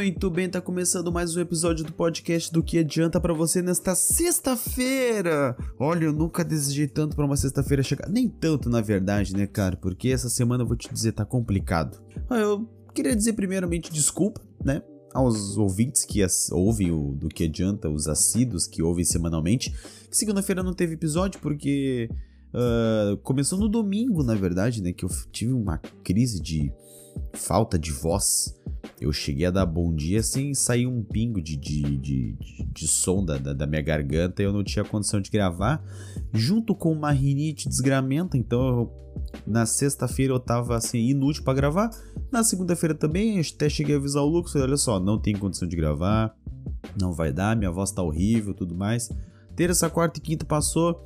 Muito bem, tá começando mais um episódio do podcast do que adianta para você nesta sexta-feira. Olha, eu nunca desejei tanto para uma sexta-feira chegar, nem tanto na verdade, né, cara? Porque essa semana eu vou te dizer tá complicado. Ah, eu queria dizer primeiramente desculpa, né? Aos ouvintes que ouvem o do que adianta, os assíduos que ouvem semanalmente, segunda-feira não teve episódio porque uh, começou no domingo, na verdade, né? Que eu tive uma crise de falta de voz eu cheguei a dar bom dia sem sair um pingo de, de, de, de, de som da, da, minha garganta. Eu não tinha condição de gravar. Junto com uma rinite desgramenta, então eu, na sexta-feira eu tava assim, inútil para gravar. Na segunda-feira também, até cheguei a avisar o Lucas: olha só, não tem condição de gravar, não vai dar, minha voz tá horrível tudo mais. Terça, quarta e quinta passou,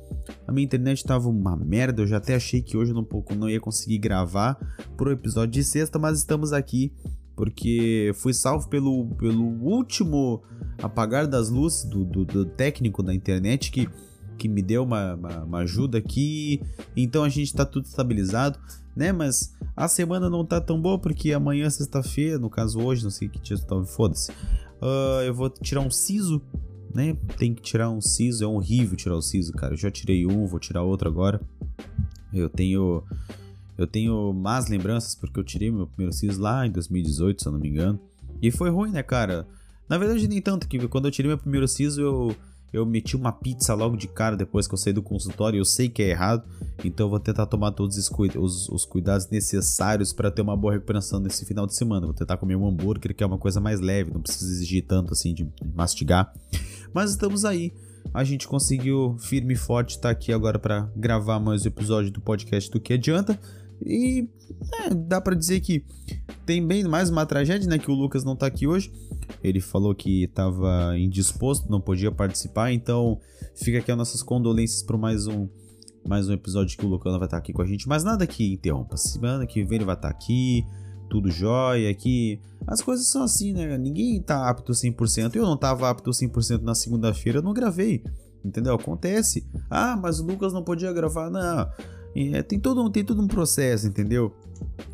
a minha internet tava uma merda, eu já até achei que hoje não, não ia conseguir gravar pro episódio de sexta, mas estamos aqui porque fui salvo pelo, pelo último apagar das luzes do, do, do técnico da internet que, que me deu uma, uma, uma, ajuda aqui. Então a gente tá tudo estabilizado, né? Mas a semana não tá tão boa porque amanhã, sexta-feira, no caso hoje, não sei que dia tá, foda-se. Uh, eu vou tirar um siso, né? Tem que tirar um siso, é horrível tirar o siso, cara. Eu já tirei um, vou tirar outro agora. Eu tenho eu tenho más lembranças porque eu tirei meu primeiro siso lá em 2018, se eu não me engano. E foi ruim, né, cara? Na verdade, nem tanto, que quando eu tirei meu primeiro siso, eu, eu meti uma pizza logo de cara depois que eu saí do consultório. Eu sei que é errado, então eu vou tentar tomar todos os, os, os cuidados necessários para ter uma boa recuperação nesse final de semana. Vou tentar comer um hambúrguer, que é uma coisa mais leve, não precisa exigir tanto assim de, de mastigar. Mas estamos aí. A gente conseguiu firme e forte estar tá aqui agora para gravar mais um episódio do podcast do que adianta. E é, dá para dizer que tem bem mais uma tragédia, né? Que o Lucas não tá aqui hoje. Ele falou que estava indisposto, não podia participar, então fica aqui as nossas condolências para mais um mais um episódio que o Lucas vai estar aqui com a gente. Mas nada que interrompa. Semana que vem ele vai estar aqui, tudo jóia aqui. As coisas são assim, né? Ninguém tá apto 100%. Eu não tava apto 100% na segunda-feira, eu não gravei. Entendeu? Acontece. Ah, mas o Lucas não podia gravar. Não. É, tem, todo, tem todo um processo, entendeu?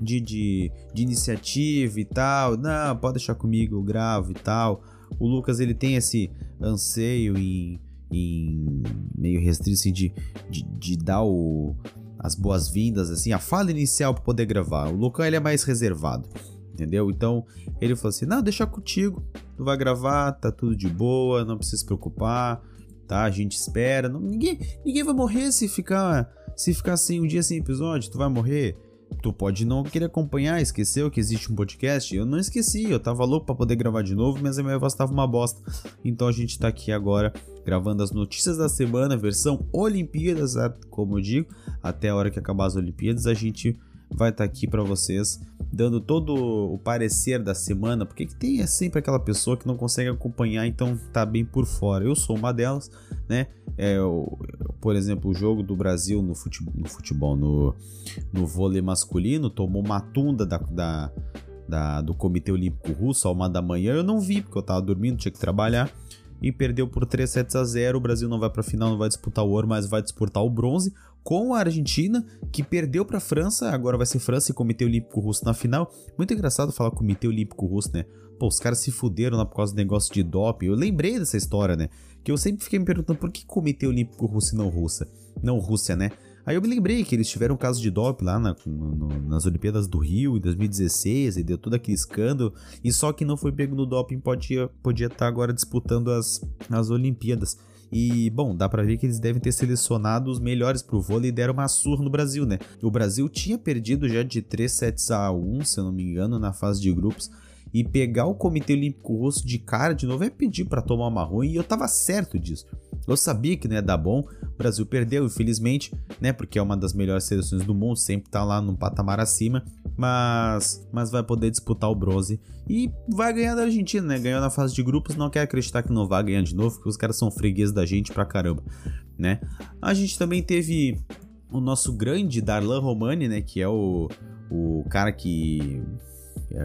De, de, de iniciativa e tal. Não, pode deixar comigo, eu gravo e tal. O Lucas ele tem esse anseio em, em meio restrito assim, de, de, de dar o, as boas-vindas, assim, a fala inicial para poder gravar. O Lucas ele é mais reservado, entendeu? Então ele falou assim: Não, deixa contigo, tu vai gravar, tá tudo de boa, não precisa se preocupar, tá? A gente espera. Não, ninguém, ninguém vai morrer se ficar se ficar sem um dia sem episódio, tu vai morrer. Tu pode não querer acompanhar, esqueceu que existe um podcast. Eu não esqueci, eu tava louco para poder gravar de novo, mas a minha voz tava uma bosta. Então a gente tá aqui agora gravando as notícias da semana, versão Olimpíadas, como eu digo, até a hora que acabar as Olimpíadas, a gente vai estar tá aqui para vocês dando todo o parecer da semana, porque tem é sempre aquela pessoa que não consegue acompanhar, então tá bem por fora. Eu sou uma delas, né? É, o, por exemplo, o jogo do Brasil no futebol, no, futebol, no, no vôlei masculino tomou uma tunda da, da, da, do Comitê Olímpico Russo a uma da manhã. Eu não vi, porque eu tava dormindo, tinha que trabalhar e perdeu por 3 sets a 0. O Brasil não vai para a final, não vai disputar o ouro, mas vai disputar o bronze com a Argentina, que perdeu para a França, agora vai ser França e Comitê Olímpico Russo na final. Muito engraçado falar Comitê Olímpico Russo, né? Pô, os caras se fuderam lá por causa do negócio de doping. Eu lembrei dessa história, né? Que eu sempre fiquei me perguntando por que Comitê Olímpico Russo e não Rússia? Não Rússia, né? Aí eu me lembrei que eles tiveram um caso de doping lá na, no, nas Olimpíadas do Rio em 2016 e deu todo aquele escândalo. E só que não foi pego no doping podia estar podia tá agora disputando as, as Olimpíadas. E, bom, dá pra ver que eles devem ter selecionado os melhores pro vôlei e deram uma surra no Brasil, né? O Brasil tinha perdido já de 3 sets a 1, se eu não me engano, na fase de grupos. E pegar o Comitê Olímpico Russo de cara de novo é pedir para tomar uma ruim e eu tava certo disso. Eu sabia que não ia dar bom, o Brasil perdeu, infelizmente, né? Porque é uma das melhores seleções do mundo, sempre tá lá num patamar acima, mas, mas vai poder disputar o bronze e vai ganhar da Argentina, né? Ganhou na fase de grupos, não quer acreditar que não vai ganhar de novo, porque os caras são fregueses da gente pra caramba, né? A gente também teve o nosso grande Darlan Romani, né? Que é o, o cara que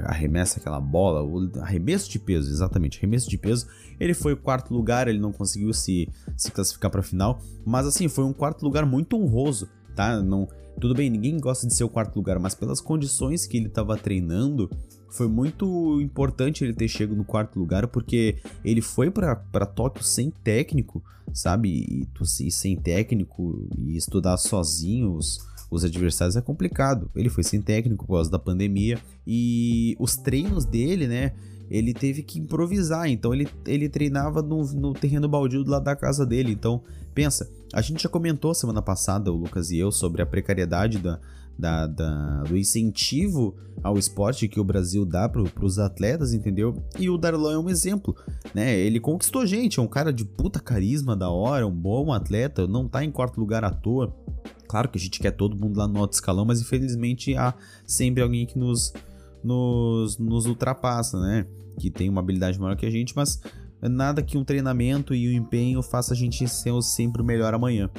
arremessa aquela bola, o arremesso de peso, exatamente, arremesso de peso. Ele foi o quarto lugar, ele não conseguiu se, se classificar para a final, mas assim, foi um quarto lugar muito honroso, tá? Não, tudo bem, ninguém gosta de ser o quarto lugar, mas pelas condições que ele estava treinando, foi muito importante ele ter chegado no quarto lugar, porque ele foi para Tóquio sem técnico, sabe? E, e sem técnico e estudar sozinho os, os adversários é complicado. Ele foi sem técnico por causa da pandemia e os treinos dele, né? Ele teve que improvisar, então ele, ele treinava no, no terreno baldio do lado da casa dele. Então, pensa, a gente já comentou semana passada, o Lucas e eu, sobre a precariedade da, da, da, do incentivo ao esporte que o Brasil dá para os atletas, entendeu? E o Darlan é um exemplo, né? Ele conquistou gente, é um cara de puta carisma da hora, um bom atleta, não tá em quarto lugar à toa. Claro que a gente quer todo mundo lá no alto escalão, mas infelizmente há sempre alguém que nos, nos, nos ultrapassa, né? Que tem uma habilidade maior que a gente, mas nada que um treinamento e um empenho faça a gente ser sempre o melhor amanhã.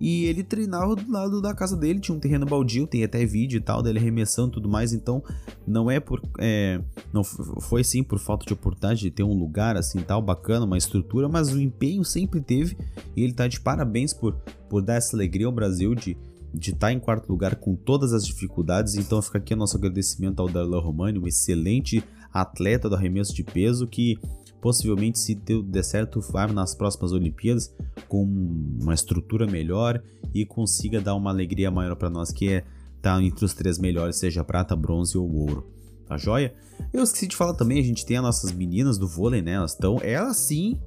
E ele treinava do lado da casa dele, tinha um terreno baldio, tem até vídeo e tal, dele arremessando e tudo mais. Então, não é por. É, não foi sim por falta de oportunidade de ter um lugar assim tal, bacana, uma estrutura, mas o empenho sempre teve. E ele tá de parabéns por, por dar essa alegria ao Brasil de de estar tá em quarto lugar com todas as dificuldades. Então fica aqui o nosso agradecimento ao Darlan Romani, um excelente atleta do arremesso de peso que possivelmente se der certo vai nas próximas Olimpíadas com uma estrutura melhor e consiga dar uma alegria maior para nós que é estar tá entre os três melhores, seja prata, bronze ou ouro. Tá joia? Eu esqueci de falar também, a gente tem as nossas meninas do vôlei, né? Elas estão, elas sim,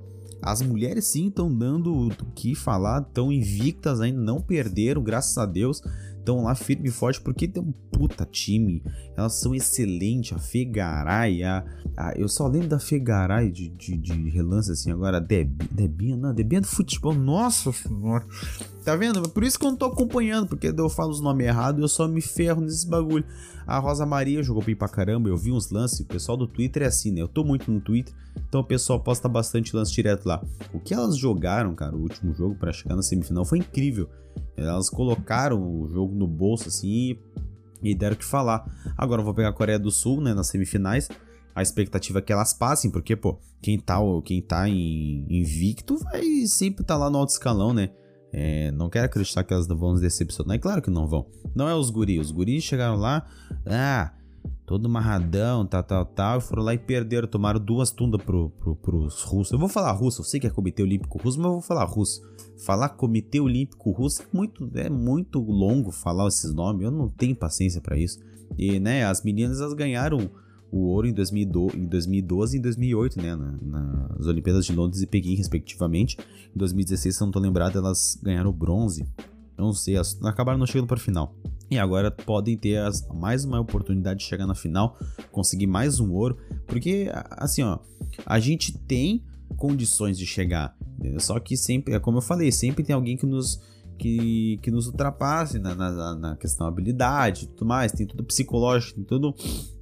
as mulheres sim estão dando o que falar, estão invictas ainda, não perderam, graças a Deus estão lá firme e forte porque tem um puta time. Elas são excelentes. A Fegaray, a, a, eu só lembro da Fegaray de, de, de relance assim. Agora, Deb, Debinha, não, Debinha do futebol. Nossa senhora. Tá vendo? Por isso que eu não tô acompanhando, porque eu falo os nomes errados e eu só me ferro nesses bagulho. A Rosa Maria jogou bem pra caramba, eu vi uns lances. O pessoal do Twitter é assim, né? Eu tô muito no Twitter, então o pessoal posta bastante lance direto lá. O que elas jogaram, cara, o último jogo para chegar na semifinal foi incrível. Elas colocaram o jogo no bolso assim e deram o que falar. Agora eu vou pegar a Coreia do Sul, né, nas semifinais. A expectativa é que elas passem, porque, pô, quem tá, quem tá em invicto vai sempre estar tá lá no alto escalão, né? É, não quero acreditar que elas vão nos decepcionar. É claro que não vão. Não é os guris. Os guris chegaram lá, ah, todo marradão, tal, tal, tal, e foram lá e perderam, tomaram duas tundas pro, pro, pros russos. Eu vou falar russo, eu sei que é Comitê Olímpico Russo, mas eu vou falar russo. Falar Comitê Olímpico Russo é muito, é muito longo falar esses nomes, eu não tenho paciência para isso. E, né, as meninas elas ganharam o ouro em 2012, em 2012 e em 2008, né, na, nas Olimpíadas de Londres e Pequim, respectivamente. Em 2016, se eu não tô lembrado, elas ganharam o bronze. Eu não sei, elas acabaram não chegando para final. E agora podem ter as, mais uma oportunidade de chegar na final, conseguir mais um ouro, porque assim, ó, a gente tem condições de chegar, só que sempre, é como eu falei, sempre tem alguém que nos que, que nos ultrapasse na, na, na questão habilidade tudo mais, tem tudo psicológico, tem tudo,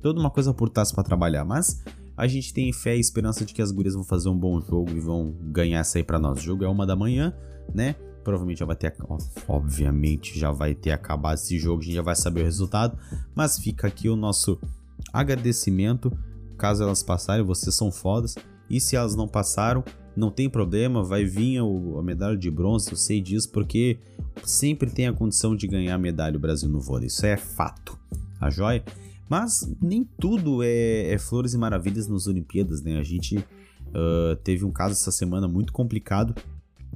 toda uma coisa por trás para trabalhar, mas a gente tem fé e esperança de que as gurias vão fazer um bom jogo e vão ganhar essa aí pra nós. O jogo é uma da manhã, né? Provavelmente já vai ter, obviamente já vai ter acabado esse jogo, a gente já vai saber o resultado, mas fica aqui o nosso agradecimento. Caso elas passarem, vocês são fodas. E se elas não passaram, não tem problema, vai vir a medalha de bronze, eu sei disso, porque sempre tem a condição de ganhar a medalha o Brasil no vôlei, isso é fato, a tá joia? Mas nem tudo é, é, flores e maravilhas nas Olimpíadas, né? A gente uh, teve um caso essa semana muito complicado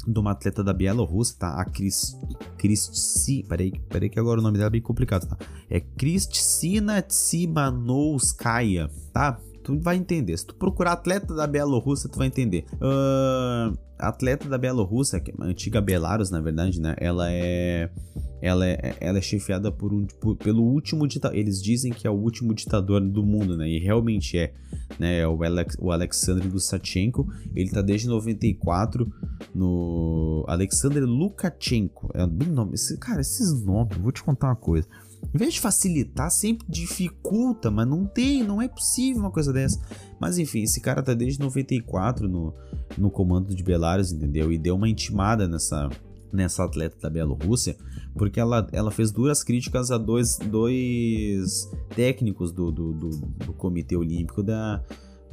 de uma atleta da Bielorrússia, tá? A Cris... Cristi... Peraí, peraí que agora o nome dela é bem complicado, tá? É Kristina Tsimanouskaya, tá? Tu vai entender. Se tu procurar atleta da Bielorrússia, tu vai entender. Uh, atleta da Bielorrússia, que é a antiga Belarus, na verdade, né? Ela é ela é, ela é chefiada por um, por, pelo último ditador. Eles dizem que é o último ditador do mundo, né? E realmente é. Né? É o, Alex, o Alexander Lukashenko. Ele tá desde 94 no. Alexander Lukashenko. É bem nome. Esse, cara, esses nomes, vou te contar uma coisa. Em vez de facilitar, sempre dificulta, mas não tem, não é possível uma coisa dessa. Mas enfim, esse cara tá desde 94 no, no comando de Belarus, entendeu? E deu uma intimada nessa, nessa atleta da Bielorrússia, porque ela, ela fez duras críticas a dois, dois técnicos do, do, do, do Comitê Olímpico da,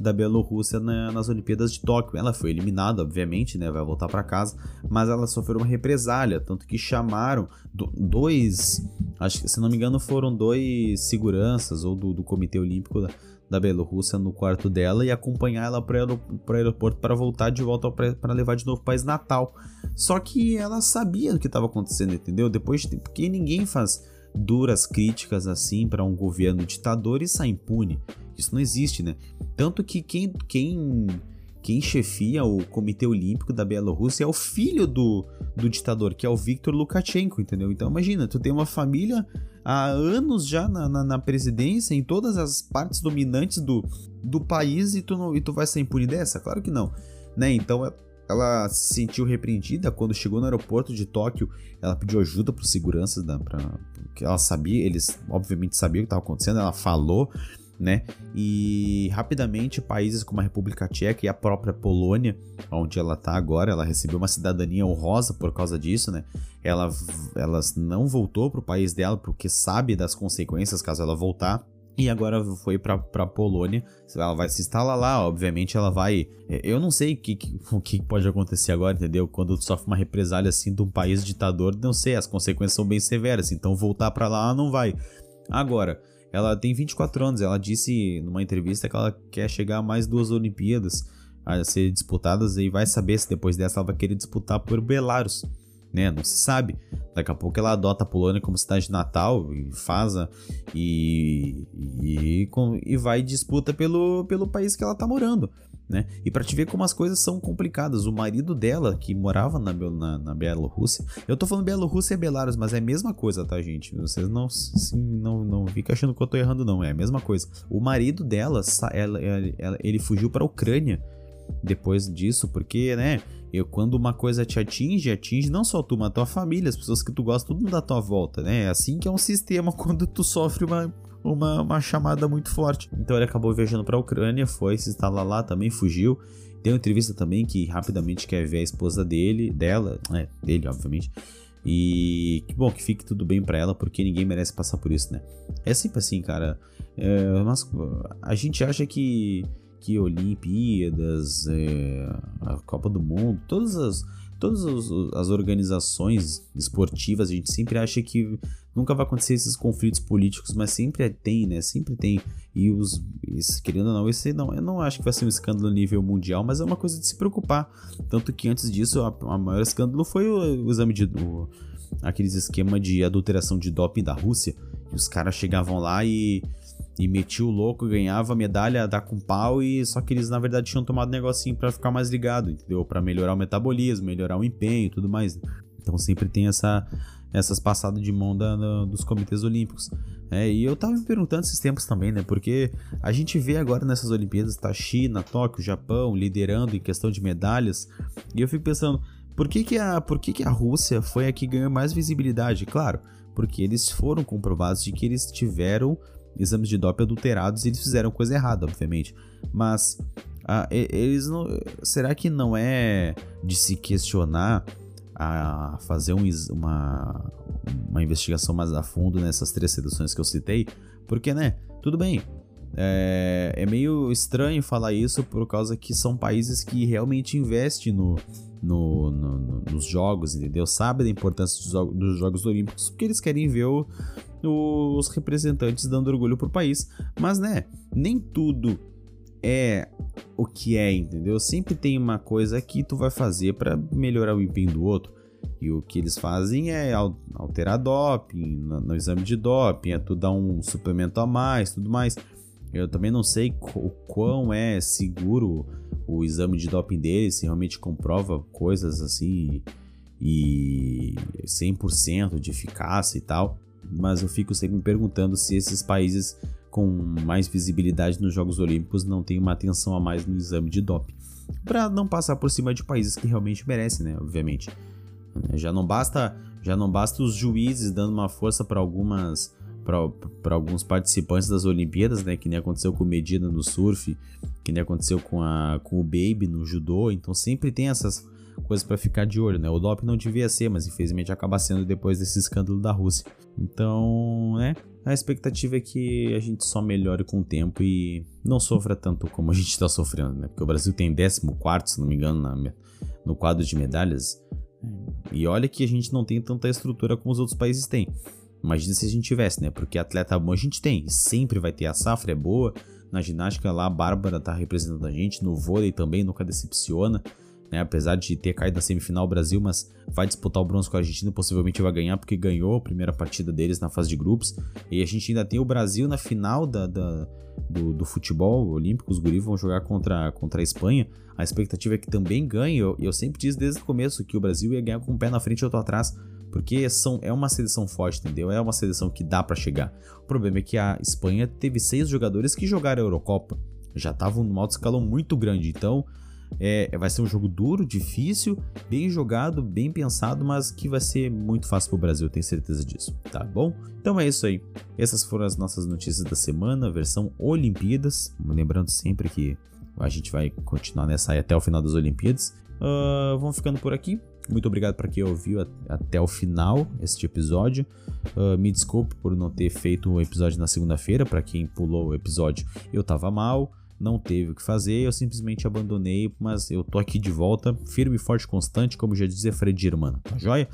da Bielorrússia na, nas Olimpíadas de Tóquio. Ela foi eliminada, obviamente, né? Vai voltar para casa, mas ela sofreu uma represália, tanto que chamaram dois, acho que se não me engano foram dois seguranças ou do, do Comitê Olímpico da, da Bielorrússia no quarto dela e acompanhar ela para o aeroporto para voltar de volta para levar de novo para o país natal. Só que ela sabia o que estava acontecendo, entendeu? Depois, porque ninguém faz duras críticas assim para um governo ditador e sai impune. Isso não existe, né? Tanto que quem, quem quem chefia o Comitê Olímpico da Bielorrússia é o filho do, do ditador, que é o Viktor Lukashenko, entendeu? Então imagina, tu tem uma família há anos já na, na, na, presidência, em todas as partes dominantes do, do país, e tu, não, e tu vai ser impune dessa? Claro que não. Né? Então ela se sentiu repreendida quando chegou no aeroporto de Tóquio. Ela pediu ajuda para os seguranças, da, pra, porque ela sabia, eles obviamente sabiam o que estava acontecendo. Ela falou né? E rapidamente países como a República Tcheca e a própria Polônia, onde ela tá agora, ela recebeu uma cidadania honrosa por causa disso, né? Ela, ela não voltou pro país dela porque sabe das consequências caso ela voltar. E agora foi pra, pra Polônia. Ela vai se instalar lá, obviamente ela vai. Eu não sei o que, o que pode acontecer agora, entendeu? Quando sofre uma represália assim de um país ditador, não sei, as consequências são bem severas. Então voltar para lá não vai. Agora, ela tem 24 anos, ela disse numa entrevista que ela quer chegar a mais duas Olimpíadas a ser disputadas e vai saber se depois dessa ela vai querer disputar por Belarus, né? Não se sabe. Daqui a pouco ela adota a Polônia como cidade natal e faz a, e, e, e, vai disputa pelo, pelo país que ela tá morando né? E para te ver como as coisas são complicadas, o marido dela, que morava na, na, na Bielorrússia, eu tô falando Bielorrússia e Belarus, mas é a mesma coisa, tá, gente? Vocês não, sim, não, não fica achando que eu tô errando, não, é a mesma coisa. O marido dela, ela, ela, ele fugiu pra Ucrânia depois disso, porque, né? Eu, quando uma coisa te atinge, atinge não só tu, mas a tua família, as pessoas que tu gosta, tudo mundo da tua volta, né? É assim que é um sistema quando tu sofre uma uma, uma chamada muito forte. Então ele acabou viajando para a Ucrânia, foi se instalar lá também, fugiu. Tem uma entrevista também que rapidamente quer ver a esposa dele, dela, é, dele, obviamente. E que bom que fique tudo bem para ela, porque ninguém merece passar por isso, né? É sempre assim, cara. É, mas a gente acha que que Olimpíadas, é, a Copa do Mundo, todas as todas as organizações esportivas, a gente sempre acha que nunca vai acontecer esses conflitos políticos, mas sempre tem, né? Sempre tem. E os. Querendo ou não, esse não, eu não acho que vai ser um escândalo a nível mundial, mas é uma coisa de se preocupar. Tanto que antes disso, a, a maior escândalo foi o, o exame de. O, aqueles esquema de adulteração de doping da Rússia. E os caras chegavam lá e e metia o louco, ganhava medalha, dá com pau e só que eles na verdade tinham tomado um negocinho para ficar mais ligado, entendeu? Para melhorar o metabolismo, melhorar o empenho e tudo mais. Então sempre tem essa essas passadas de mão da, da, dos comitês olímpicos. É, e eu tava me perguntando esses tempos também, né? Porque a gente vê agora nessas Olimpíadas, tá China, Tóquio, Japão liderando em questão de medalhas. E eu fico pensando, por que, que, a, por que, que a Rússia foi a que ganhou mais visibilidade? Claro, porque eles foram comprovados de que eles tiveram exames de doping adulterados e eles fizeram coisa errada, obviamente. Mas ah, eles não. Será que não é de se questionar a fazer um, uma, uma investigação mais a fundo nessas três seduções que eu citei? Porque, né? Tudo bem. É, é meio estranho falar isso por causa que são países que realmente investem no, no, no, nos jogos, entendeu? Sabe da importância dos, dos Jogos Olímpicos porque eles querem ver o, os representantes dando orgulho pro país. Mas, né, nem tudo é o que é, entendeu? Sempre tem uma coisa que tu vai fazer para melhorar o empenho do outro. E o que eles fazem é alterar doping no, no, exame de doping, é tu dar um suplemento a mais, tudo mais. Eu também não sei o quão é seguro o exame de doping deles, se realmente comprova coisas assim e 100% de eficácia e tal mas eu fico sempre me perguntando se esses países com mais visibilidade nos Jogos Olímpicos não têm uma atenção a mais no exame de doping, para não passar por cima de países que realmente merecem, né, obviamente. Já não basta, já não basta os juízes dando uma força para algumas para alguns participantes das Olimpíadas, né, que nem aconteceu com Medina no surf, que nem aconteceu com, a, com o Baby no judô, então sempre tem essas coisa para ficar de olho, né? O doping não devia ser, mas infelizmente acaba sendo depois desse escândalo da Rússia. Então, né? A expectativa é que a gente só melhore com o tempo e não sofra tanto como a gente está sofrendo, né? Porque o Brasil tem 14, se não me engano, na, no quadro de medalhas. E olha que a gente não tem tanta estrutura como os outros países têm. Imagina se a gente tivesse, né? Porque atleta bom a gente tem, sempre vai ter, a safra é boa, Na ginástica lá, a Bárbara tá representando a gente. No vôlei também, nunca decepciona. Né? Apesar de ter caído na semifinal o Brasil, mas vai disputar o bronze com a Argentina, possivelmente vai ganhar, porque ganhou a primeira partida deles na fase de grupos. E a gente ainda tem o Brasil na final da, da do, do, futebol olímpico. Os guris vão jogar contra, contra a Espanha. A expectativa é que também ganhe. Eu, eu sempre disse desde o começo que o Brasil ia ganhar com um pé na frente e outro atrás. Porque são, é uma seleção forte, entendeu? É uma seleção que dá para chegar. O problema é que a Espanha teve seis jogadores que jogaram a Eurocopa. Já estavam num alto escalão muito grande. Então, é, vai ser um jogo duro, difícil, bem jogado, bem pensado, mas que vai ser muito fácil pro Brasil, tenho certeza disso, tá bom? Então é isso aí. Essas foram as nossas notícias da semana, versão Olimpíadas. Lembrando sempre que a gente vai continuar nessa aí até o final das Olimpíadas. Uh, vamos ficando por aqui. Muito obrigado para quem ouviu até o final este episódio. Uh, me desculpe por não ter feito o episódio na segunda-feira. Para quem pulou o episódio, eu tava mal, não teve o que fazer, eu simplesmente abandonei, mas eu tô aqui de volta, firme, forte, constante, como já dizia Fred Germano, tá joia?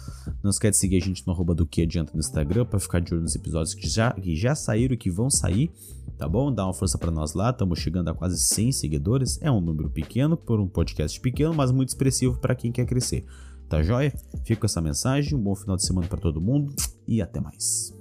Não esquece de seguir a gente no arroba do que adianta no Instagram para ficar de olho nos episódios que já, que já saíram e que vão sair tá bom? Dá uma força para nós lá, estamos chegando a quase 100 seguidores. É um número pequeno por um podcast pequeno, mas muito expressivo para quem quer crescer. Tá joia? Fico com essa mensagem, um bom final de semana para todo mundo e até mais.